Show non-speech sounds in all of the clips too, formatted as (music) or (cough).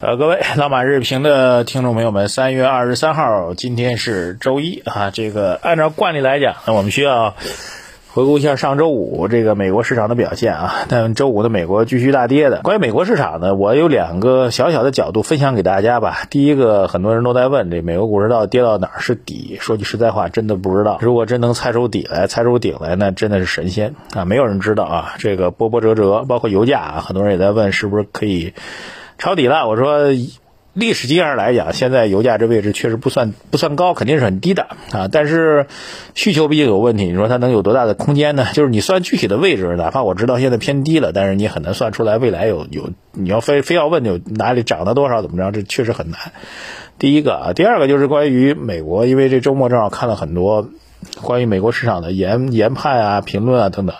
呃，各位老马日评的听众朋友们，三月二十三号，今天是周一啊。这个按照惯例来讲，那我们需要回顾一下上周五这个美国市场的表现啊。但周五的美国继续大跌的。关于美国市场呢，我有两个小小的角度分享给大家吧。第一个，很多人都在问这美国股市到底跌到哪儿是底？说句实在话，真的不知道。如果真能猜出底来，猜出顶来，那真的是神仙啊！没有人知道啊。这个波波折折，包括油价啊，很多人也在问是不是可以。抄底了，我说，历史经验上来讲，现在油价这位置确实不算不算高，肯定是很低的啊。但是需求毕竟有问题，你说它能有多大的空间呢？就是你算具体的位置，哪怕我知道现在偏低了，但是你很难算出来未来有有，你要非非要问有哪里涨了多少怎么着，这确实很难。第一个啊，第二个就是关于美国，因为这周末正好看了很多关于美国市场的研研判啊、评论啊等等，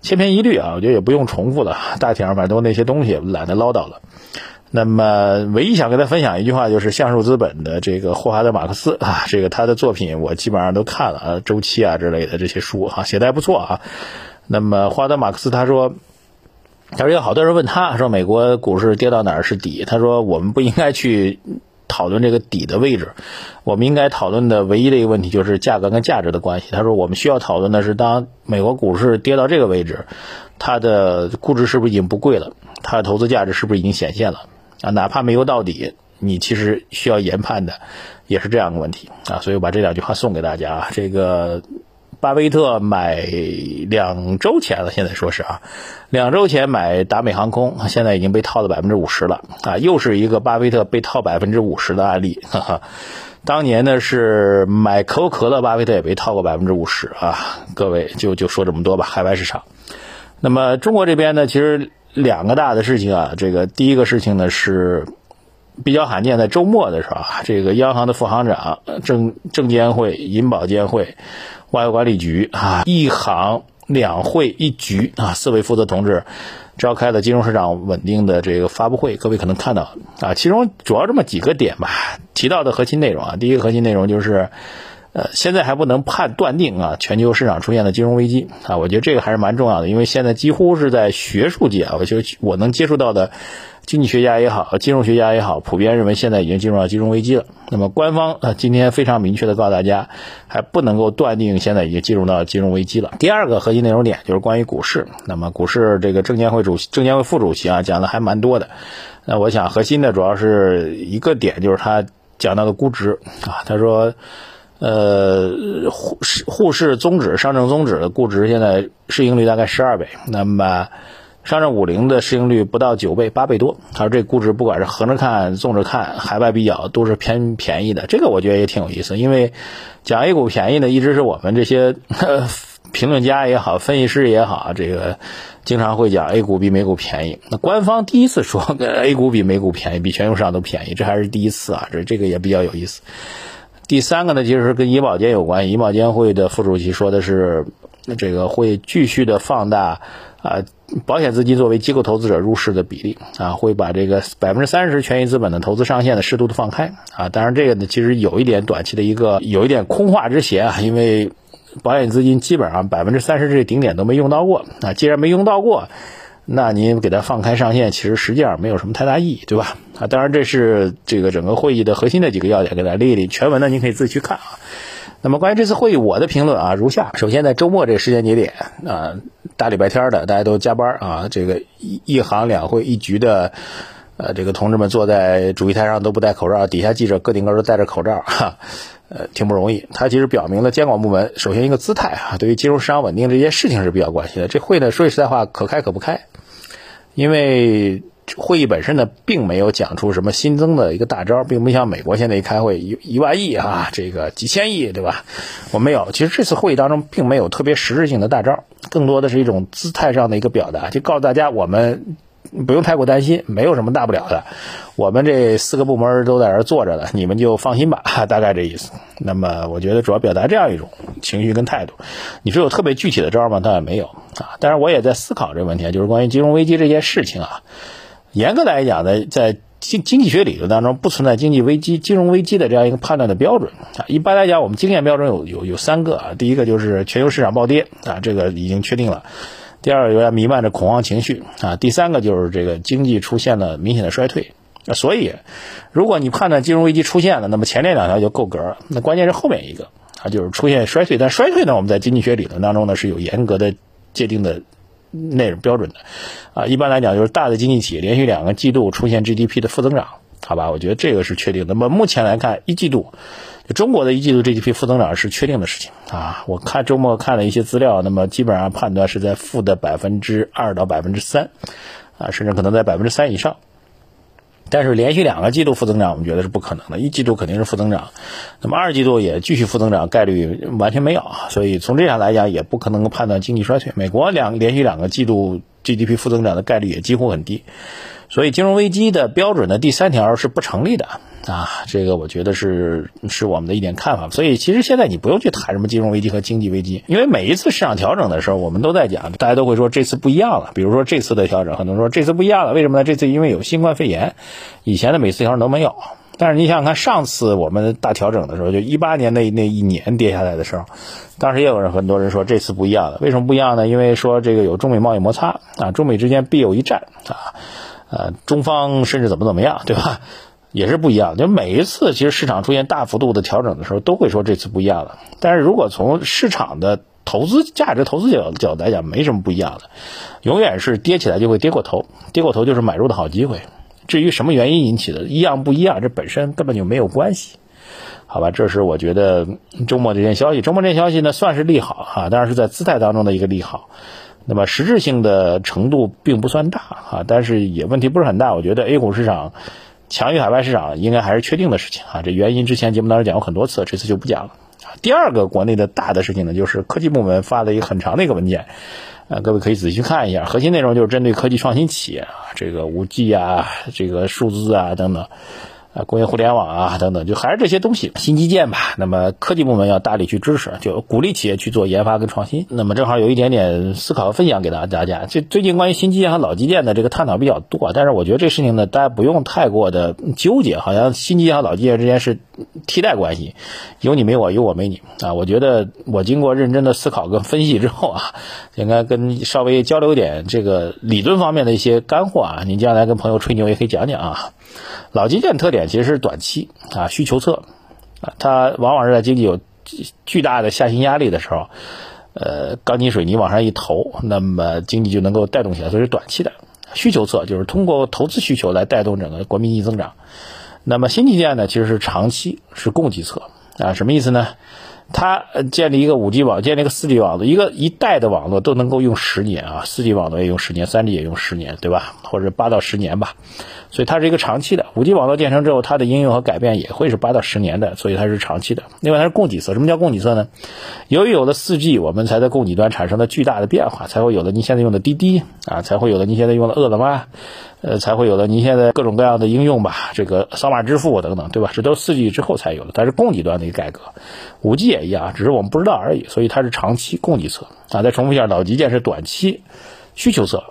千篇一律啊，我觉得也不用重复了，大体上反正都那些东西，懒得唠叨了。那么，唯一想跟他分享一句话，就是橡树资本的这个霍华德·马克思啊，这个他的作品我基本上都看了啊，周期啊之类的这些书啊，写的还不错啊。那么，霍华德·马克思他说，他说有好多人问他说，美国股市跌到哪儿是底？他说，我们不应该去讨论这个底的位置，我们应该讨论的唯一的一个问题就是价格跟价值的关系。他说，我们需要讨论的是，当美国股市跌到这个位置，它的估值是不是已经不贵了？它的投资价值是不是已经显现了？啊，哪怕没有到底，你其实需要研判的也是这样的问题啊。所以我把这两句话送给大家啊。这个巴菲特买两周前了，现在说是啊，两周前买达美航空，现在已经被套了百分之五十了啊，又是一个巴菲特被套百分之五十的案例。哈哈。当年呢是买可口可乐，巴菲特也被套过百分之五十啊。各位就就说这么多吧，海外市场。那么中国这边呢，其实。两个大的事情啊，这个第一个事情呢是比较罕见，在周末的时候啊，这个央行的副行长、证证监会、银保监会、外汇管理局啊，一行两会一局啊，四位负责同志召开了金融市场稳定的这个发布会，各位可能看到啊，其中主要这么几个点吧，提到的核心内容啊，第一个核心内容就是。呃，现在还不能判断定啊，全球市场出现的金融危机啊，我觉得这个还是蛮重要的，因为现在几乎是在学术界啊，我觉得我能接触到的经济学家也好，金融学家也好，普遍认为现在已经进入到金融危机了。那么官方呃今天非常明确的告诉大家，还不能够断定现在已经进入到金融危机了。第二个核心内容点就是关于股市，那么股市这个证监会主席、证监会副主席啊讲的还蛮多的。那我想核心的主要是一个点，就是他讲到的估值啊，他说。呃，沪市沪市综指、上证综指的估值现在市盈率大概十二倍，那么上证五零的市盈率不到九倍，八倍多。他说这估值不管是横着看、纵着看，海外比较都是偏便宜的。这个我觉得也挺有意思，因为讲 A 股便宜呢，一直是我们这些 (laughs) 评论家也好、分析师也好，这个经常会讲 A 股比美股便宜。那官方第一次说 (laughs) A 股比美股便宜，比全球市场都便宜，这还是第一次啊，这这个也比较有意思。第三个呢，其实是跟银保监有关。银保监会的副主席说的是，这个会继续的放大啊，保险资金作为机构投资者入市的比例啊，会把这个百分之三十权益资本的投资上限呢适度的放开啊。当然，这个呢其实有一点短期的一个有一点空话之嫌啊，因为保险资金基本上百分之三十这顶点都没用到过啊，既然没用到过。那您给它放开上限，其实实际上没有什么太大意义，对吧？啊，当然这是这个整个会议的核心的几个要点，给大家列一列。全文呢，您可以自己去看啊。那么关于这次会议，我的评论啊如下：首先，在周末这个时间节点啊，大礼拜天的，大家都加班啊，这个一一行两会一局的，呃，这个同志们坐在主席台上都不戴口罩，底下记者个顶个都戴着口罩，(laughs) 哈。呃，挺不容易。它其实表明了监管部门首先一个姿态啊，对于金融市场稳定这件事情是比较关心的。这会呢，说句实在话，可开可不开，因为会议本身呢，并没有讲出什么新增的一个大招，并不像美国现在一开会一一万亿啊，这个几千亿，对吧？我没有。其实这次会议当中并没有特别实质性的大招，更多的是一种姿态上的一个表达，就告诉大家我们。不用太过担心，没有什么大不了的。我们这四个部门都在这坐着呢，你们就放心吧，(laughs) 大概这意思。那么，我觉得主要表达这样一种情绪跟态度。你说有特别具体的招吗？倒也没有啊。但是我也在思考这个问题，就是关于金融危机这件事情啊。严格来讲呢，在经经济学理论当中，不存在经济危机、金融危机的这样一个判断的标准啊。一般来讲，我们经验标准有有有三个啊。第一个就是全球市场暴跌啊，这个已经确定了。第二个有点弥漫着恐慌情绪啊，第三个就是这个经济出现了明显的衰退所以，如果你判断金融危机出现了，那么前面两条就够格了。那关键是后面一个，啊，就是出现衰退。但衰退呢，我们在经济学理论当中呢是有严格的界定的内容标准的，啊，一般来讲就是大的经济体连续两个季度出现 GDP 的负增长，好吧？我觉得这个是确定。那么目前来看，一季度中国的一季度 GDP 负增长是确定的事情啊。我看周末看了一些资料，那么基本上判断是在负的百分之二到百分之三，啊，甚至可能在百分之三以上。但是连续两个季度负增长，我们觉得是不可能的。一季度肯定是负增长，那么二季度也继续负增长，概率完全没有啊。所以从这上来讲，也不可能判断经济衰退。美国两连续两个季度 GDP 负增长的概率也几乎很低。所以金融危机的标准的第三条是不成立的啊，这个我觉得是是我们的一点看法。所以其实现在你不用去谈什么金融危机和经济危机，因为每一次市场调整的时候，我们都在讲，大家都会说这次不一样了。比如说这次的调整，很多人说这次不一样了，为什么呢？这次因为有新冠肺炎，以前的每次调整都没有。但是你想想看，上次我们大调整的时候，就一八年那那一年跌下来的时候，当时也有人很多人说这次不一样了，为什么不一样呢？因为说这个有中美贸易摩擦啊，中美之间必有一战啊。呃，中方甚至怎么怎么样，对吧？也是不一样。就每一次，其实市场出现大幅度的调整的时候，都会说这次不一样了。但是如果从市场的投资价值、投资角角度来讲，没什么不一样的，永远是跌起来就会跌过头，跌过头就是买入的好机会。至于什么原因引起的，一样不一样，这本身根本就没有关系，好吧？这是我觉得周末这件消息，周末这件消息呢，算是利好啊，当然是在姿态当中的一个利好。那么实质性的程度并不算大啊，但是也问题不是很大。我觉得 A 股市场强于海外市场应该还是确定的事情啊。这原因之前节目当中讲过很多次，这次就不讲了。第二个国内的大的事情呢，就是科技部门发了一个很长的一个文件，呃，各位可以仔细看一下。核心内容就是针对科技创新企业啊，这个五 G 啊，这个数字啊等等。啊，工业互联网啊，等等，就还是这些东西，新基建吧。那么科技部门要大力去支持，就鼓励企业去做研发跟创新。那么正好有一点点思考和分享给大家。这最近关于新基建和老基建的这个探讨比较多，但是我觉得这事情呢，大家不用太过的纠结，好像新基建和老基建之间是替代关系，有你没我，有我没你啊。我觉得我经过认真的思考跟分析之后啊，(laughs) 应该跟稍微交流点这个理论方面的一些干货啊。您将来跟朋友吹牛也可以讲讲啊。老基建特点其实是短期啊，需求侧啊，它往往是在经济有巨大的下行压力的时候，呃，钢筋水泥往上一投，那么经济就能够带动起来，所以是短期的需求侧，就是通过投资需求来带动整个国民经济增长。那么新基建呢，其实是长期是供给侧啊，什么意思呢？它建立一个五 G 网，建立一个四 G 网络，一个一代的网络都能够用十年啊，四 G 网络也用十年，三 G 也用十年，对吧？或者八到十年吧。所以它是一个长期的，五 G 网络建成之后，它的应用和改变也会是八到十年的，所以它是长期的。另外它是供给侧，什么叫供给侧呢？由于有了四 G，我们才在供给端产生了巨大的变化，才会有了你现在用的滴滴啊，才会有了你现在用的饿了么，呃，才会有的。您现在各种各样的应用吧，这个扫码支付等等，对吧？这都是四 G 之后才有的，它是供给端的一个改革。五 G 也一样，只是我们不知道而已，所以它是长期供给侧啊。再重复一下，老基建是短期需求侧，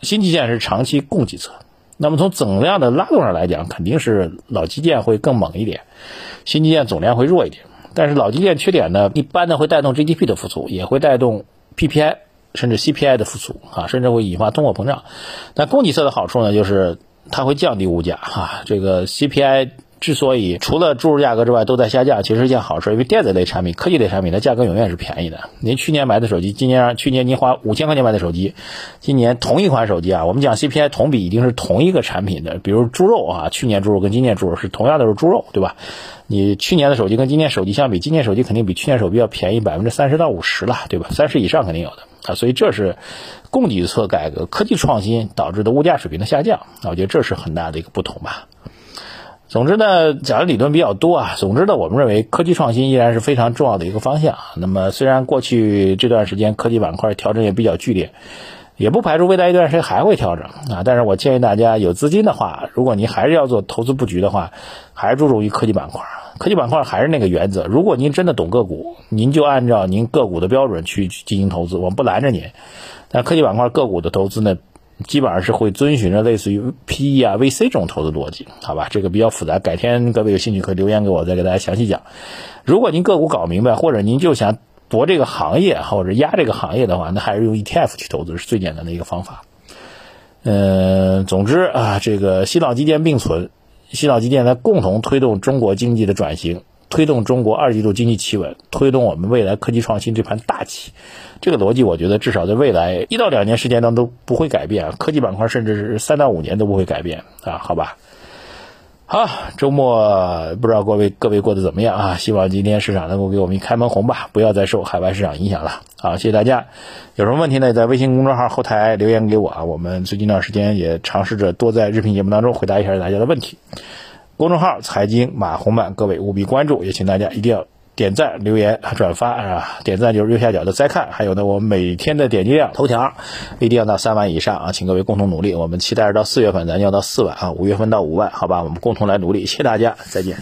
新基建是长期供给侧。那么从总量的拉动上来讲，肯定是老基建会更猛一点，新基建总量会弱一点。但是老基建缺点呢，一般呢会带动 GDP 的复苏，也会带动 PPI 甚至 CPI 的复苏啊，甚至会引发通货膨胀。但供给侧的好处呢，就是它会降低物价啊，这个 CPI。之所以除了猪肉价格之外都在下降，其实是一件好事，因为电子类产品、科技类产品的价格永远是便宜的。您去年买的手机，今年去年您花五千块钱买的手机，今年同一款手机啊，我们讲 CPI 同比一定是同一个产品的，比如猪肉啊，去年猪肉跟今年猪肉是同样的是猪肉，对吧？你去年的手机跟今年手机相比，今年手机肯定比去年手机要便宜百分之三十到五十了，对吧？三十以上肯定有的啊，所以这是供给侧改革、科技创新导致的物价水平的下降啊，我觉得这是很大的一个不同吧。总之呢，讲的理论比较多啊。总之呢，我们认为科技创新依然是非常重要的一个方向。那么，虽然过去这段时间科技板块调整也比较剧烈，也不排除未来一段时间还会调整啊。但是我建议大家有资金的话，如果您还是要做投资布局的话，还是注重于科技板块。科技板块还是那个原则，如果您真的懂个股，您就按照您个股的标准去进行投资，我们不拦着您。但科技板块个股的投资呢？基本上是会遵循着类似于 PE 啊、VC 这种投资逻辑，好吧？这个比较复杂，改天各位有兴趣可以留言给我，再给大家详细讲。如果您个股搞明白，或者您就想博这个行业或者压这个行业的话，那还是用 ETF 去投资是最简单的一个方法。嗯，总之啊，这个新老基建并存，新老基建在共同推动中国经济的转型，推动中国二季度经济企稳，推动我们未来科技创新这盘大棋。这个逻辑，我觉得至少在未来一到两年时间当中都不会改变，科技板块甚至是三到五年都不会改变啊，好吧。好，周末不知道各位各位过得怎么样啊？希望今天市场能够给我们一开门红吧，不要再受海外市场影响了。好，谢谢大家。有什么问题呢？在微信公众号后台留言给我啊。我们最近一段时间也尝试着多在日评节目当中回答一下大家的问题。公众号财经马红漫，各位务必关注，也请大家一定要。点赞、留言、转发啊！点赞就是右下角的再看，还有呢，我们每天的点击量头条一定要到三万以上啊！请各位共同努力，我们期待着到四月份咱要到四万啊，五月份到五万，好吧？我们共同来努力，谢谢大家，再见。